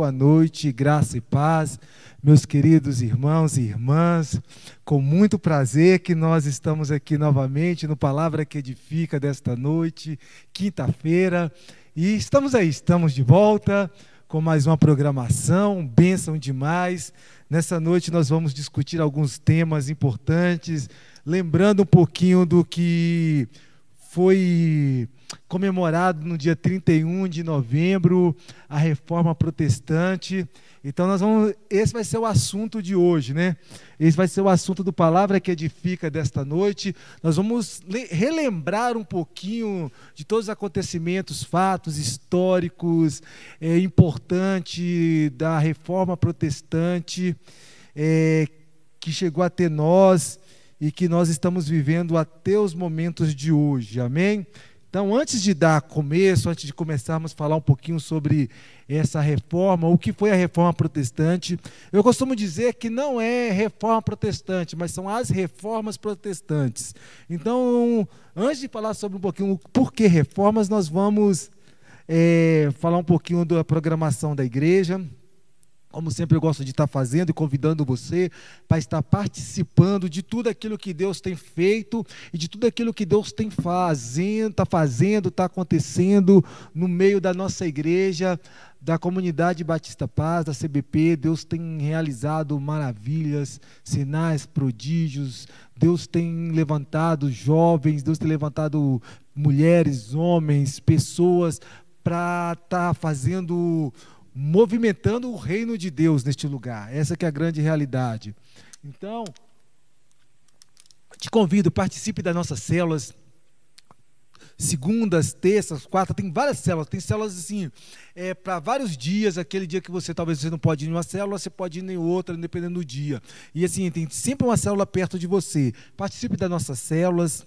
boa noite, graça e paz, meus queridos irmãos e irmãs. Com muito prazer que nós estamos aqui novamente no Palavra que Edifica desta noite, quinta-feira. E estamos aí, estamos de volta com mais uma programação, bênção demais. Nessa noite nós vamos discutir alguns temas importantes, lembrando um pouquinho do que foi comemorado no dia 31 de novembro a reforma protestante. Então nós vamos, esse vai ser o assunto de hoje, né? Esse vai ser o assunto do palavra que edifica desta noite. Nós vamos relembrar um pouquinho de todos os acontecimentos, fatos históricos é, importantes da reforma protestante é, que chegou até nós e que nós estamos vivendo até os momentos de hoje. Amém? Então, antes de dar começo, antes de começarmos a falar um pouquinho sobre essa reforma, o que foi a reforma protestante, eu costumo dizer que não é reforma protestante, mas são as reformas protestantes. Então, antes de falar sobre um pouquinho o porquê reformas, nós vamos é, falar um pouquinho da programação da igreja, como sempre eu gosto de estar fazendo e convidando você para estar participando de tudo aquilo que Deus tem feito e de tudo aquilo que Deus tem fazendo, está fazendo, está acontecendo no meio da nossa igreja, da comunidade Batista Paz, da CBP. Deus tem realizado maravilhas, sinais, prodígios. Deus tem levantado jovens, Deus tem levantado mulheres, homens, pessoas para estar tá fazendo movimentando o reino de Deus neste lugar. Essa que é a grande realidade. Então, te convido, participe das nossas células. Segundas, terças, quartas, tem várias células. Tem células assim, é, para vários dias. Aquele dia que você talvez você não pode ir em uma célula, você pode ir em outra, dependendo do dia. E assim, tem sempre uma célula perto de você. Participe das nossas células.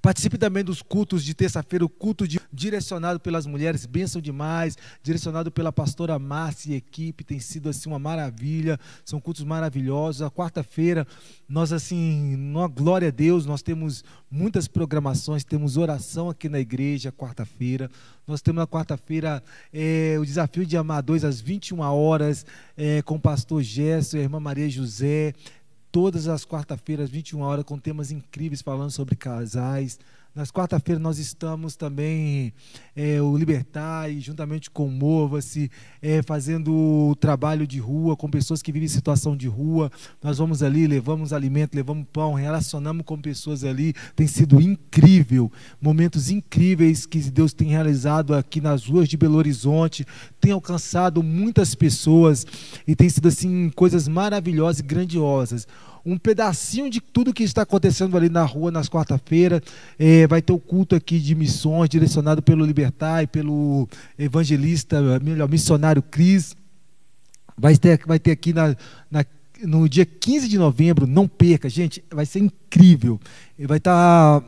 Participe também dos cultos de terça-feira, o culto de, direcionado pelas mulheres, bênção demais, direcionado pela pastora Márcia e equipe, tem sido assim uma maravilha, são cultos maravilhosos. A quarta-feira, nós assim, numa glória a Deus, nós temos muitas programações, temos oração aqui na igreja, quarta-feira. Nós temos na quarta-feira é, o desafio de amadores às 21 horas, é, com o pastor Gerson a irmã Maria José todas as quarta-feiras, 21 horas, com temas incríveis falando sobre casais. Nas quarta-feiras nós estamos também, é, o Libertar, juntamente com o Mova-se, é, fazendo trabalho de rua com pessoas que vivem em situação de rua. Nós vamos ali, levamos alimento, levamos pão, relacionamos com pessoas ali. Tem sido incrível, momentos incríveis que Deus tem realizado aqui nas ruas de Belo Horizonte, tem alcançado muitas pessoas e tem sido assim coisas maravilhosas e grandiosas um pedacinho de tudo que está acontecendo ali na rua nas quarta-feiras. É, vai ter o culto aqui de missões, direcionado pelo Libertar e pelo evangelista, melhor, missionário Cris. Vai ter, vai ter aqui na, na no dia 15 de novembro, não perca, gente, vai ser incrível. Vai estar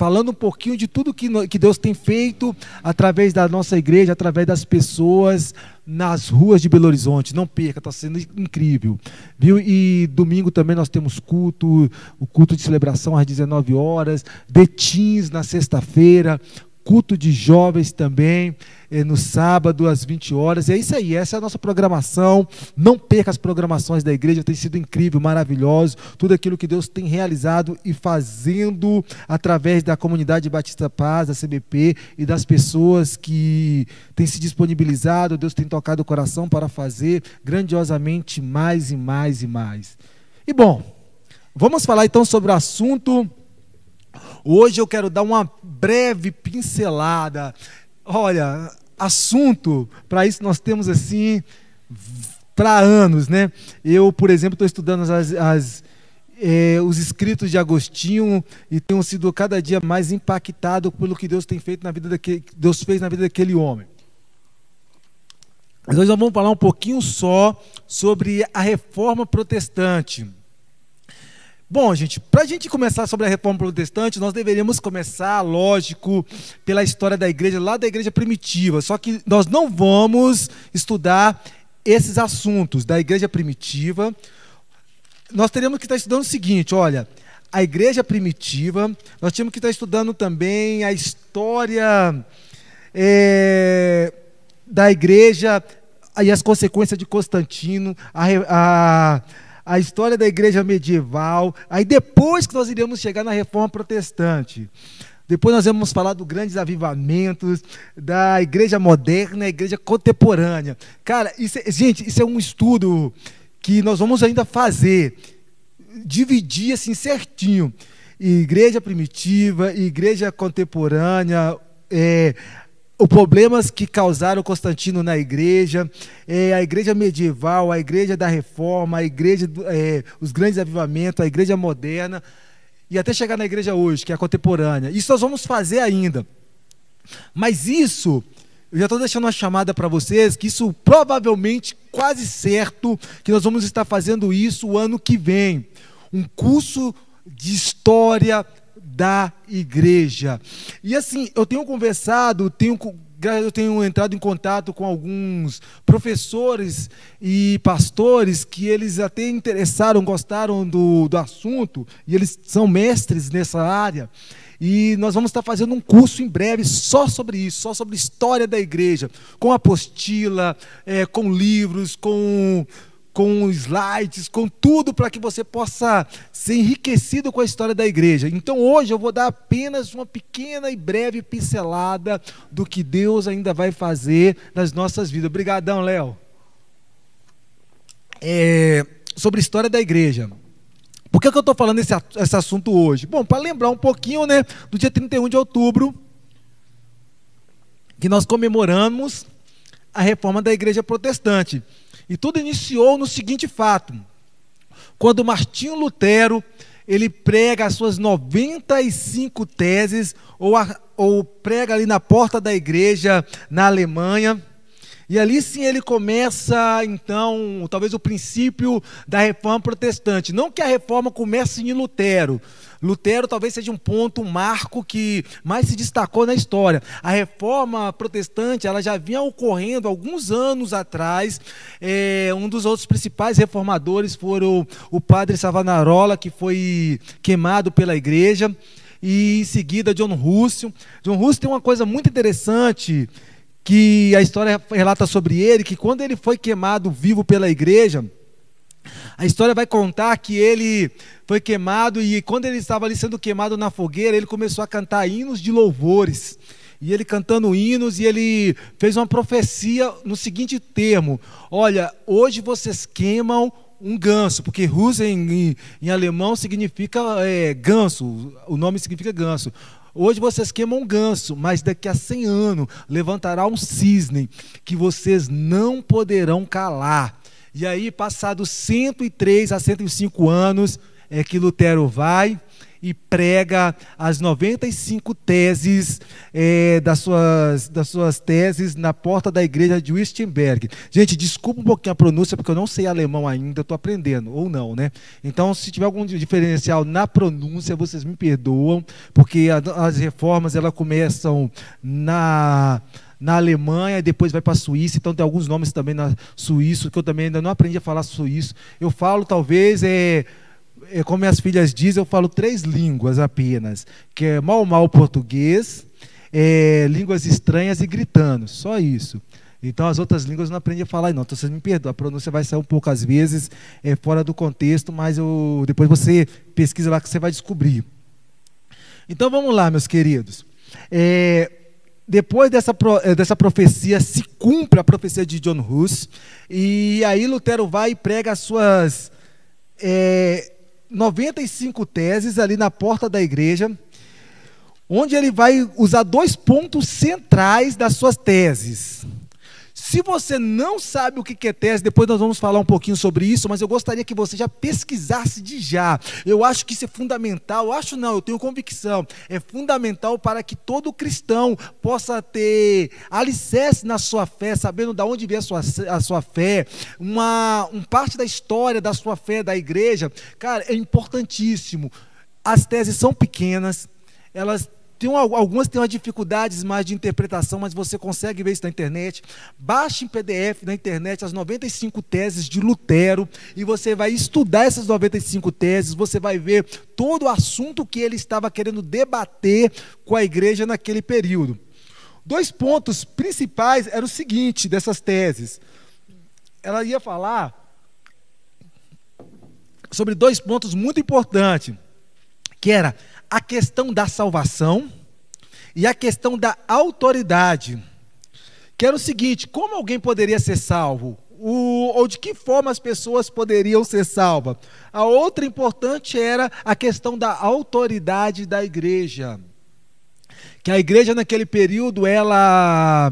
falando um pouquinho de tudo que, que Deus tem feito através da nossa igreja, através das pessoas nas ruas de Belo Horizonte. Não perca, está sendo incrível. Viu? E domingo também nós temos culto, o culto de celebração às 19 horas, detins na sexta-feira, culto de jovens também, eh, no sábado às 20 horas. É isso aí, essa é a nossa programação. Não perca as programações da igreja, tem sido incrível, maravilhoso. Tudo aquilo que Deus tem realizado e fazendo através da comunidade Batista Paz, da CBP e das pessoas que têm se disponibilizado. Deus tem tocado o coração para fazer grandiosamente mais e mais e mais. E bom, vamos falar então sobre o assunto Hoje eu quero dar uma breve pincelada. Olha, assunto, para isso nós temos assim, para anos, né? Eu, por exemplo, estou estudando as, as é, os escritos de Agostinho e tenho sido cada dia mais impactado pelo que Deus tem feito na vida daquele, Deus fez na vida daquele homem. Mas hoje nós vamos falar um pouquinho só sobre a reforma protestante. Bom, gente, para a gente começar sobre a reforma protestante, nós deveríamos começar, lógico, pela história da igreja, lá da igreja primitiva. Só que nós não vamos estudar esses assuntos da igreja primitiva. Nós teríamos que estar estudando o seguinte: olha, a igreja primitiva, nós tínhamos que estar estudando também a história é, da igreja e as consequências de Constantino, a, a, a história da igreja medieval, aí depois que nós iremos chegar na reforma protestante. Depois nós vamos falar dos grandes avivamentos, da igreja moderna, a igreja contemporânea. Cara, isso é, gente, isso é um estudo que nós vamos ainda fazer, dividir assim certinho. Igreja primitiva, igreja contemporânea, é, os problemas que causaram Constantino na igreja, é, a igreja medieval, a igreja da reforma, a igreja, é, os grandes avivamentos, a igreja moderna e até chegar na igreja hoje, que é a contemporânea. Isso nós vamos fazer ainda. Mas isso, eu já estou deixando uma chamada para vocês, que isso provavelmente, quase certo, que nós vamos estar fazendo isso o ano que vem. Um curso de história da igreja. E assim, eu tenho conversado, tenho eu tenho entrado em contato com alguns professores e pastores que eles até interessaram, gostaram do, do assunto, e eles são mestres nessa área. E nós vamos estar fazendo um curso em breve só sobre isso, só sobre história da igreja, com apostila, é, com livros, com com slides, com tudo para que você possa ser enriquecido com a história da igreja. Então hoje eu vou dar apenas uma pequena e breve pincelada do que Deus ainda vai fazer nas nossas vidas. Obrigadão, Léo. É, sobre a história da igreja. Por que, que eu estou falando esse, esse assunto hoje? Bom, para lembrar um pouquinho né, do dia 31 de outubro, que nós comemoramos a reforma da igreja protestante. E tudo iniciou no seguinte fato: quando Martinho Lutero ele prega as suas 95 teses, ou, a, ou prega ali na porta da igreja na Alemanha. E ali sim ele começa, então, talvez o princípio da reforma protestante. Não que a reforma comece em Lutero, Lutero talvez seja um ponto, um marco que mais se destacou na história. A reforma protestante ela já vinha ocorrendo alguns anos atrás. É, um dos outros principais reformadores foram o, padre Savonarola, que foi queimado pela igreja, e em seguida John Russell. John Russell tem uma coisa muito interessante que a história relata sobre ele, que quando ele foi queimado vivo pela igreja, a história vai contar que ele foi queimado e quando ele estava ali sendo queimado na fogueira, ele começou a cantar hinos de louvores. E ele cantando hinos e ele fez uma profecia no seguinte termo: Olha, hoje vocês queimam um ganso, porque Rusen em, em alemão significa é, ganso, o nome significa ganso. Hoje vocês queimam um ganso, mas daqui a 100 anos levantará um cisne que vocês não poderão calar. E aí, passados 103 a 105 anos, é que Lutero vai e prega as 95 teses é, das, suas, das suas teses na porta da igreja de Wittenberg. Gente, desculpa um pouquinho a pronúncia, porque eu não sei alemão ainda, estou aprendendo, ou não, né? Então, se tiver algum diferencial na pronúncia, vocês me perdoam, porque a, as reformas elas começam na na Alemanha, depois vai para a Suíça, então tem alguns nomes também na Suíça, que eu também ainda não aprendi a falar suíço. Eu falo, talvez, é, é, como minhas filhas dizem, eu falo três línguas apenas, que é mal, mal português, é, línguas estranhas e gritando, só isso. Então as outras línguas eu não aprendi a falar, não. Então vocês me perdoam, a pronúncia vai sair um pouco às vezes é, fora do contexto, mas eu, depois você pesquisa lá que você vai descobrir. Então vamos lá, meus queridos. É, depois dessa, eh, dessa profecia, se cumpre a profecia de John Hus, e aí Lutero vai e prega as suas é, eh, 95 teses ali na porta da igreja, onde ele vai usar dois pontos centrais das suas teses. Se você não sabe o que é tese, depois nós vamos falar um pouquinho sobre isso, mas eu gostaria que você já pesquisasse de já. Eu acho que isso é fundamental, eu acho não, eu tenho convicção, é fundamental para que todo cristão possa ter alicerce na sua fé, sabendo de onde vem a sua, a sua fé, uma um parte da história da sua fé da igreja. Cara, é importantíssimo. As teses são pequenas, elas tem um, algumas têm umas dificuldades mais de interpretação, mas você consegue ver isso na internet. Baixe em PDF na internet as 95 teses de Lutero e você vai estudar essas 95 teses, você vai ver todo o assunto que ele estava querendo debater com a igreja naquele período. Dois pontos principais eram o seguinte dessas teses. ela ia falar sobre dois pontos muito importantes, que era a questão da salvação e a questão da autoridade. Que era o seguinte: como alguém poderia ser salvo? O, ou de que forma as pessoas poderiam ser salvas? A outra importante era a questão da autoridade da igreja. Que a igreja naquele período ela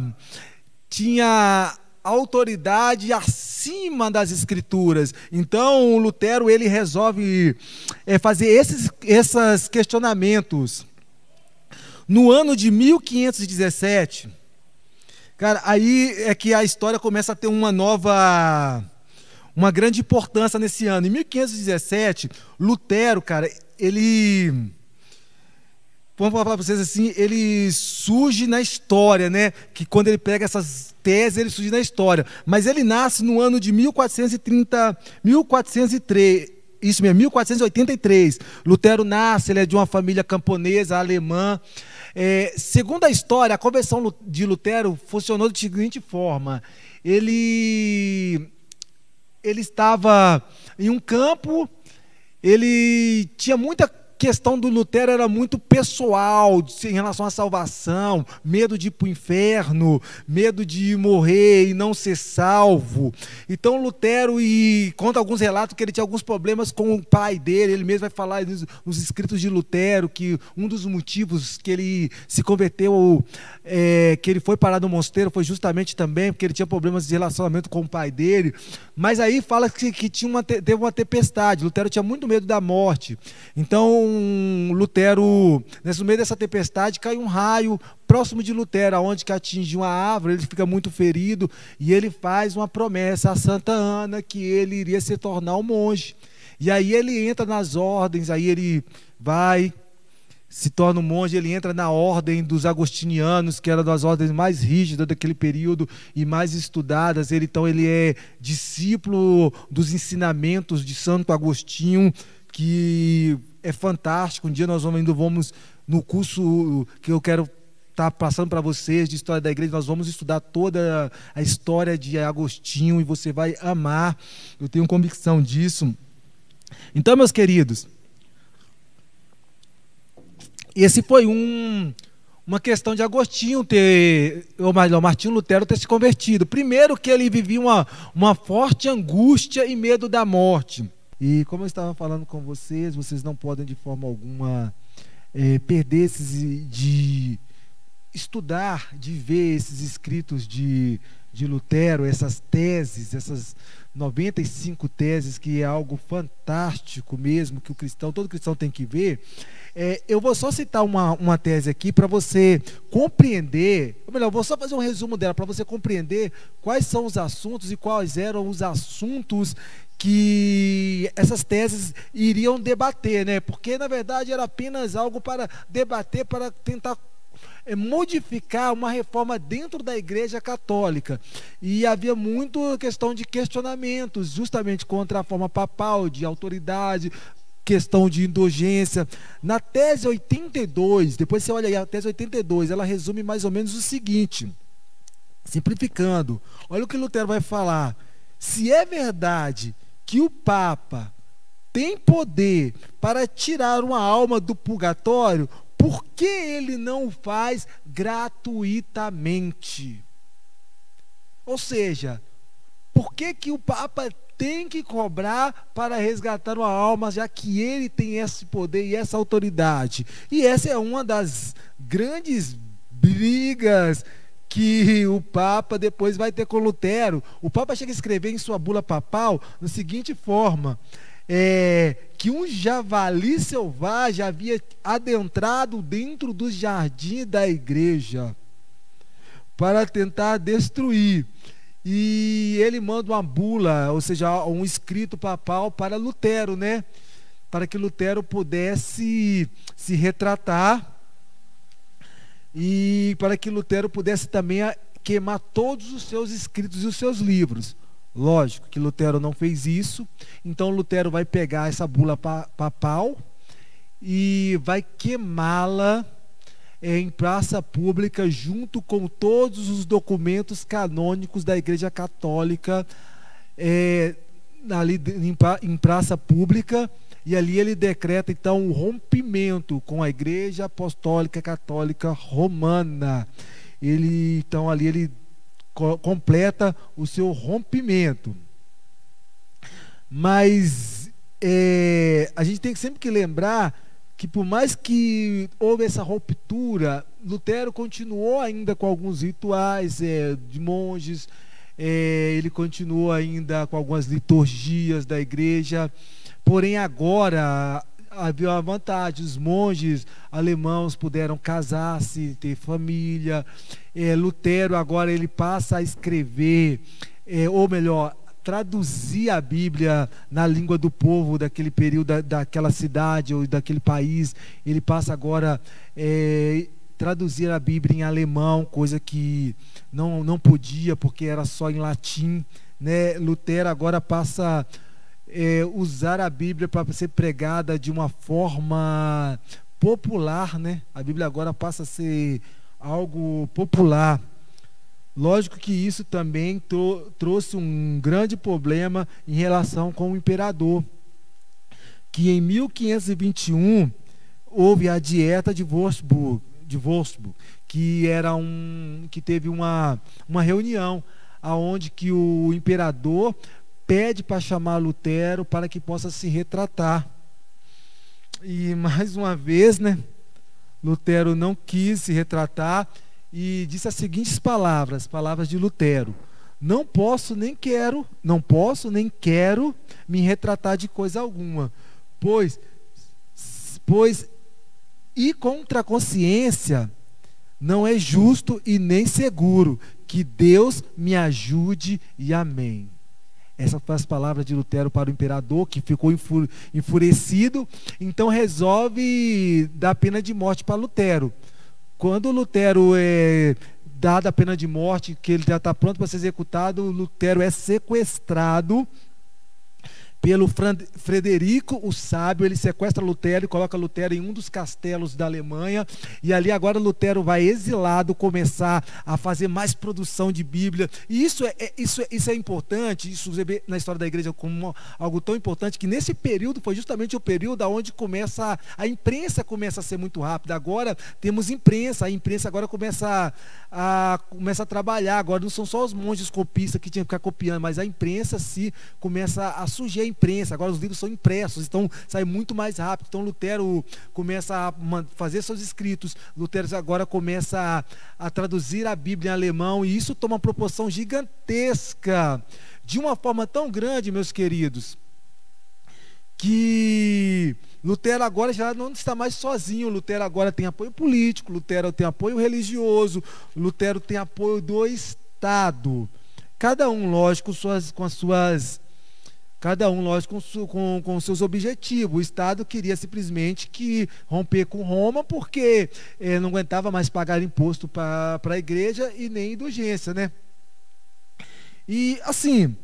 tinha autoridade acima das escrituras. Então, o Lutero ele resolve é, fazer esses, esses questionamentos. No ano de 1517, cara, aí é que a história começa a ter uma nova, uma grande importância nesse ano. Em 1517, Lutero, cara, ele vamos falar para vocês assim, ele surge na história, né? Que quando ele pega essas teses, ele surge na história. Mas ele nasce no ano de 1430, 1403, isso mesmo, 1483. Lutero nasce, ele é de uma família camponesa alemã. É, segundo a história, a conversão de Lutero funcionou da seguinte forma: ele, ele estava em um campo, ele tinha muita questão do Lutero era muito pessoal em relação à salvação, medo de ir para o inferno, medo de morrer e não ser salvo. Então Lutero e conta alguns relatos que ele tinha alguns problemas com o pai dele. Ele mesmo vai falar nos, nos escritos de Lutero que um dos motivos que ele se converteu, é, que ele foi parar no mosteiro, foi justamente também porque ele tinha problemas de relacionamento com o pai dele. Mas aí fala que, que tinha uma, teve uma tempestade. Lutero tinha muito medo da morte. Então Lutero, no meio dessa tempestade, cai um raio próximo de Lutero, aonde que atinge uma árvore, ele fica muito ferido e ele faz uma promessa a Santa Ana que ele iria se tornar um monge. E aí ele entra nas ordens, aí ele vai se torna um monge, ele entra na ordem dos agostinianos, que era das ordens mais rígidas daquele período e mais estudadas. Ele, então ele é discípulo dos ensinamentos de Santo Agostinho, que é fantástico. Um dia nós vamos, ainda vamos no curso que eu quero estar tá passando para vocês de história da igreja, nós vamos estudar toda a história de Agostinho e você vai amar. Eu tenho convicção disso. Então, meus queridos, esse foi um, uma questão de Agostinho ter, ou melhor, Martinho Lutero ter se convertido. Primeiro que ele vivia uma, uma forte angústia e medo da morte. E como eu estava falando com vocês, vocês não podem de forma alguma é, perder esses de estudar, de ver esses escritos de, de Lutero, essas teses, essas 95 teses, que é algo fantástico mesmo, que o cristão, todo cristão tem que ver. É, eu vou só citar uma, uma tese aqui para você compreender, ou melhor, vou só fazer um resumo dela, para você compreender quais são os assuntos e quais eram os assuntos que essas teses iriam debater, né? Porque na verdade era apenas algo para debater, para tentar é, modificar uma reforma dentro da Igreja Católica. E havia muito questão de questionamentos, justamente contra a forma papal, de autoridade, questão de indulgência. Na tese 82, depois você olha aí, a tese 82, ela resume mais ou menos o seguinte, simplificando. Olha o que Lutero vai falar. Se é verdade que o Papa tem poder para tirar uma alma do purgatório, por que ele não faz gratuitamente? Ou seja, por que, que o Papa tem que cobrar para resgatar uma alma, já que ele tem esse poder e essa autoridade? E essa é uma das grandes brigas que o Papa depois vai ter com Lutero. O Papa chega a escrever em sua bula papal da seguinte forma: é, que um javali selvagem havia adentrado dentro do jardim da igreja para tentar destruir. E ele manda uma bula, ou seja, um escrito papal para Lutero, né? Para que Lutero pudesse se retratar e para que Lutero pudesse também queimar todos os seus escritos e os seus livros. Lógico que Lutero não fez isso, então Lutero vai pegar essa bula papal e vai queimá-la em praça pública junto com todos os documentos canônicos da Igreja Católica é, ali em praça pública, e ali ele decreta então o um rompimento com a Igreja Apostólica Católica Romana. Ele então ali ele co completa o seu rompimento. Mas é, a gente tem sempre que lembrar que por mais que houve essa ruptura, Lutero continuou ainda com alguns rituais é, de monges, é, ele continuou ainda com algumas liturgias da igreja, porém agora havia uma vantagem, os monges alemãos puderam casar-se, ter família, é, Lutero agora ele passa a escrever, é, ou melhor, traduzir a Bíblia na língua do povo daquele período, da, daquela cidade ou daquele país. Ele passa agora é, traduzir a Bíblia em alemão, coisa que não, não podia porque era só em latim. Né? Lutero agora passa a é, usar a Bíblia para ser pregada de uma forma popular. Né? A Bíblia agora passa a ser algo popular. Lógico que isso também trouxe um grande problema em relação com o imperador, que em 1521 houve a dieta de Wolfsburg, de Wolfsburg que era um que teve uma, uma reunião aonde que o imperador pede para chamar Lutero para que possa se retratar. E mais uma vez, né, Lutero não quis se retratar e disse as seguintes palavras, palavras de Lutero: Não posso nem quero, não posso nem quero me retratar de coisa alguma, pois pois e contra a consciência não é justo e nem seguro que Deus me ajude e amém. Essas foram as palavras de Lutero para o imperador, que ficou enfurecido, então resolve dar pena de morte para Lutero. Quando Lutero é dada a pena de morte, que ele já está pronto para ser executado, Lutero é sequestrado pelo Frederico o Sábio, ele sequestra Lutero e coloca Lutero em um dos castelos da Alemanha, e ali agora Lutero vai exilado começar a fazer mais produção de Bíblia. E isso é, é isso, é, isso é importante, isso na história da igreja como algo tão importante que nesse período foi justamente o período onde começa a, a imprensa começa a ser muito rápida. Agora temos imprensa, a imprensa agora começa a, a começa a trabalhar. Agora não são só os monges copistas que tinham que ficar copiando, mas a imprensa se começa a surgir imprensa, agora os livros são impressos, então sai muito mais rápido. Então Lutero começa a fazer seus escritos, Lutero agora começa a, a traduzir a Bíblia em alemão, e isso toma uma proporção gigantesca, de uma forma tão grande, meus queridos, que Lutero agora já não está mais sozinho. Lutero agora tem apoio político, Lutero tem apoio religioso, Lutero tem apoio do Estado. Cada um, lógico, suas, com as suas Cada um, lógico, com, com, seus objetivos. O Estado queria simplesmente que romper com Roma, porque eh, não aguentava mais pagar imposto para a igreja e nem indulgência, né? E, assim,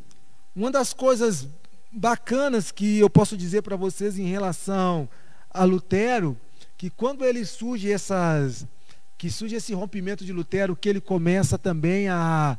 uma das coisas bacanas que eu posso dizer para vocês em relação a Lutero, que quando ele surge essas que surge esse rompimento de Lutero, que ele começa também a,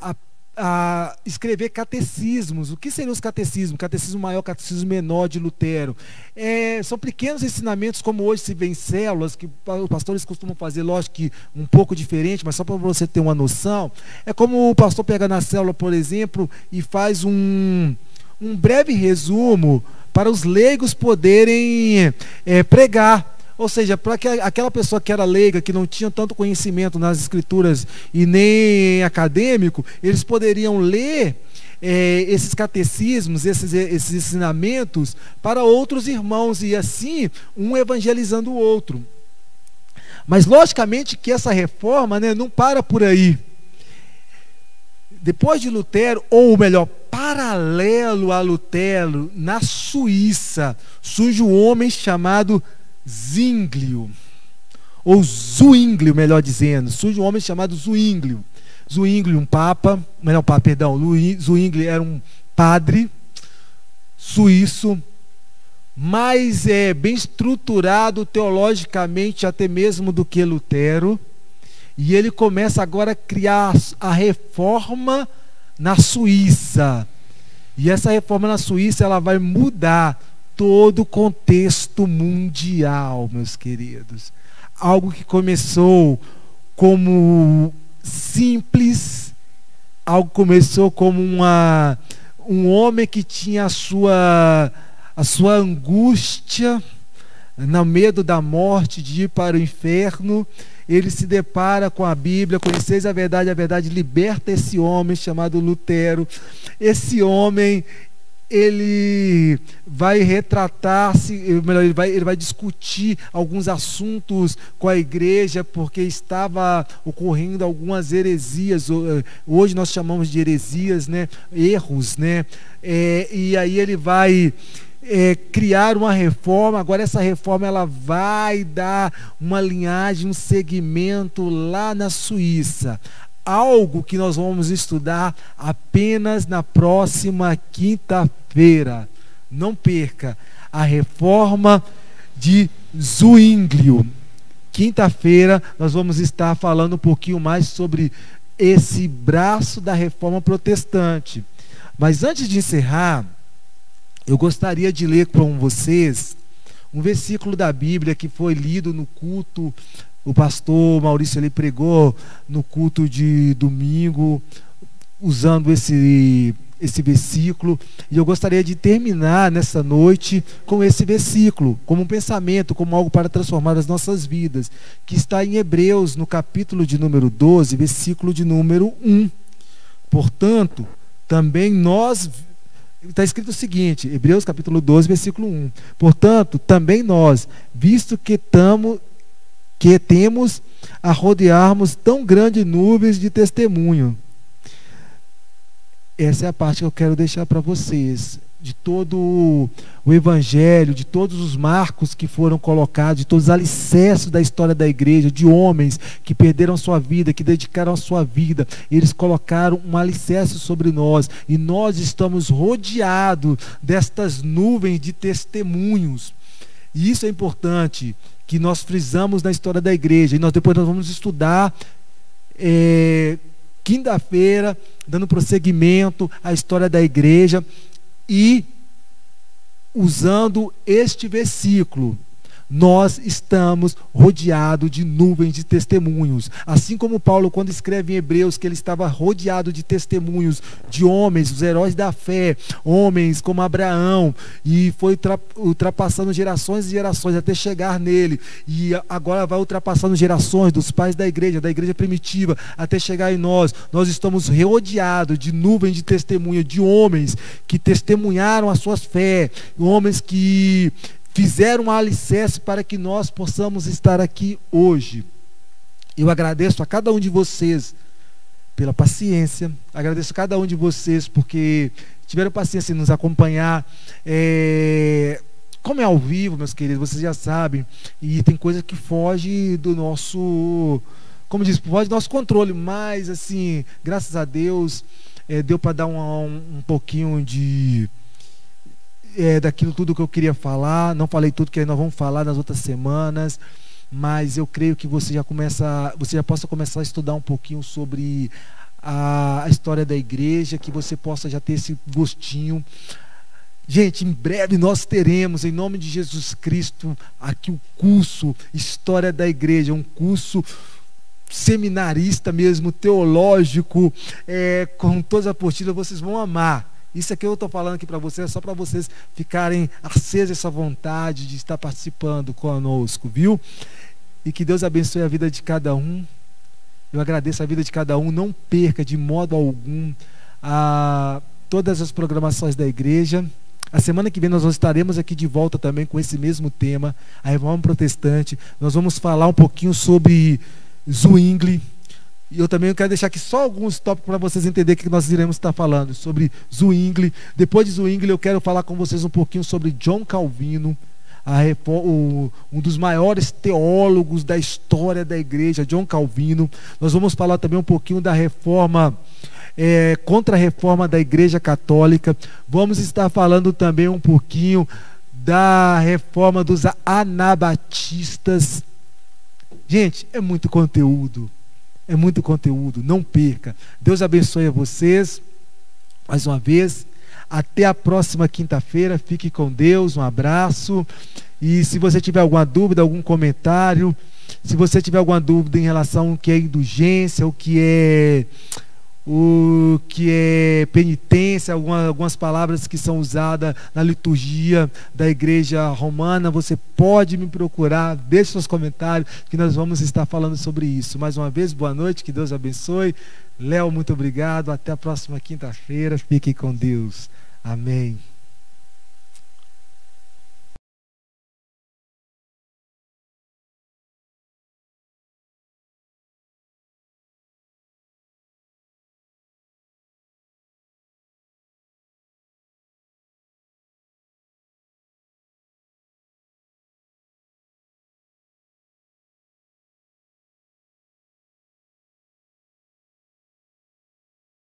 a a escrever catecismos. O que seriam os catecismos? Catecismo maior, catecismo menor de Lutero. É, são pequenos ensinamentos, como hoje se vê em células, que os pastores costumam fazer, lógico que um pouco diferente, mas só para você ter uma noção. É como o pastor pega na célula, por exemplo, e faz um, um breve resumo para os leigos poderem é, pregar. Ou seja, para aquela pessoa que era leiga, que não tinha tanto conhecimento nas escrituras e nem acadêmico, eles poderiam ler é, esses catecismos, esses, esses ensinamentos para outros irmãos e assim um evangelizando o outro. Mas logicamente que essa reforma né, não para por aí. Depois de Lutero, ou melhor, paralelo a Lutero, na Suíça, surge um homem chamado Zinglio, ou Zuínglio, melhor dizendo. Surge um homem chamado Zuínglio. Zuínglio, um papa, melhor, papa, perdão, Zuínglio era um padre suíço, mais é, bem estruturado teologicamente até mesmo do que Lutero. E ele começa agora a criar a reforma na Suíça. E essa reforma na Suíça ela vai mudar todo o contexto mundial, meus queridos. Algo que começou como simples, algo começou como uma, um homem que tinha a sua, a sua angústia, no medo da morte, de ir para o inferno, ele se depara com a Bíblia, conheceis a verdade, a verdade liberta esse homem chamado Lutero. Esse homem, ele vai retratar-se, melhor, ele vai, ele vai discutir alguns assuntos com a igreja, porque estava ocorrendo algumas heresias, eh, hoje nós chamamos de heresias, né? erros, né? É, e aí ele vai é, criar uma reforma. Agora essa reforma ela vai dar uma linhagem, um segmento lá na Suíça. Algo que nós vamos estudar apenas na próxima quinta-feira. Não perca a reforma de Zwinglio. Quinta-feira nós vamos estar falando um pouquinho mais sobre esse braço da reforma protestante. Mas antes de encerrar, eu gostaria de ler com vocês um versículo da Bíblia que foi lido no culto. O pastor Maurício ele pregou no culto de domingo, usando esse, esse versículo. E eu gostaria de terminar nessa noite com esse versículo, como um pensamento, como algo para transformar as nossas vidas, que está em Hebreus, no capítulo de número 12, versículo de número 1. Portanto, também nós está escrito o seguinte, Hebreus capítulo 12, versículo 1. Portanto, também nós, visto que tamo, que temos a rodearmos tão grandes nuvens de testemunho. Essa é a parte que eu quero deixar para vocês de todo o evangelho, de todos os marcos que foram colocados, de todos os alicerces da história da igreja, de homens que perderam sua vida, que dedicaram a sua vida, eles colocaram um alicerce sobre nós e nós estamos rodeados destas nuvens de testemunhos. E isso é importante que nós frisamos na história da igreja. E nós depois nós vamos estudar é, quinta-feira, dando prosseguimento à história da igreja e usando este versículo nós estamos rodeados de nuvens de testemunhos. Assim como Paulo, quando escreve em Hebreus que ele estava rodeado de testemunhos de homens, os heróis da fé, homens como Abraão, e foi ultrapassando gerações e gerações até chegar nele, e agora vai ultrapassando gerações dos pais da igreja, da igreja primitiva, até chegar em nós. Nós estamos rodeados de nuvens de testemunho, de homens que testemunharam a suas fé, homens que fizeram um alicerce para que nós possamos estar aqui hoje. Eu agradeço a cada um de vocês pela paciência, agradeço a cada um de vocês porque tiveram paciência em nos acompanhar. É, como é ao vivo, meus queridos, vocês já sabem, e tem coisa que foge do nosso, como diz, foge do nosso controle, mas assim, graças a Deus, é, deu para dar um, um, um pouquinho de é, daquilo tudo que eu queria falar. Não falei tudo que nós vamos falar nas outras semanas, mas eu creio que você já começa, você já possa começar a estudar um pouquinho sobre a, a história da igreja, que você possa já ter esse gostinho. Gente, em breve nós teremos, em nome de Jesus Cristo, aqui o curso História da Igreja, um curso seminarista mesmo, teológico, é, com todas as apostilas, vocês vão amar. Isso aqui eu estou falando aqui para vocês, é só para vocês ficarem acesos essa vontade de estar participando conosco, viu? E que Deus abençoe a vida de cada um. Eu agradeço a vida de cada um. Não perca de modo algum a, todas as programações da igreja. A semana que vem nós estaremos aqui de volta também com esse mesmo tema, a reforma protestante. Nós vamos falar um pouquinho sobre Zwingli e eu também quero deixar aqui só alguns tópicos para vocês entenderem que nós iremos estar falando sobre Zwingli. Depois de Zwingli, eu quero falar com vocês um pouquinho sobre John Calvino, a, o, um dos maiores teólogos da história da igreja, John Calvino. Nós vamos falar também um pouquinho da reforma, é, contra a reforma da igreja católica. Vamos estar falando também um pouquinho da reforma dos anabatistas. Gente, é muito conteúdo. É muito conteúdo, não perca. Deus abençoe a vocês. Mais uma vez, Até a próxima quinta-feira. Fique com Deus. Um abraço. E se você tiver alguma dúvida, algum comentário, se você tiver alguma dúvida em relação ao que é indulgência, o que é o que é penitência, algumas, palavras que são usadas na liturgia da igreja romana, você pode me procurar, deixe seus comentários, que nós vamos estar falando sobre isso. Mais uma vez, boa noite, que Deus abençoe. Léo, muito obrigado. Até a próxima quinta-feira. Fique com Deus. Amém.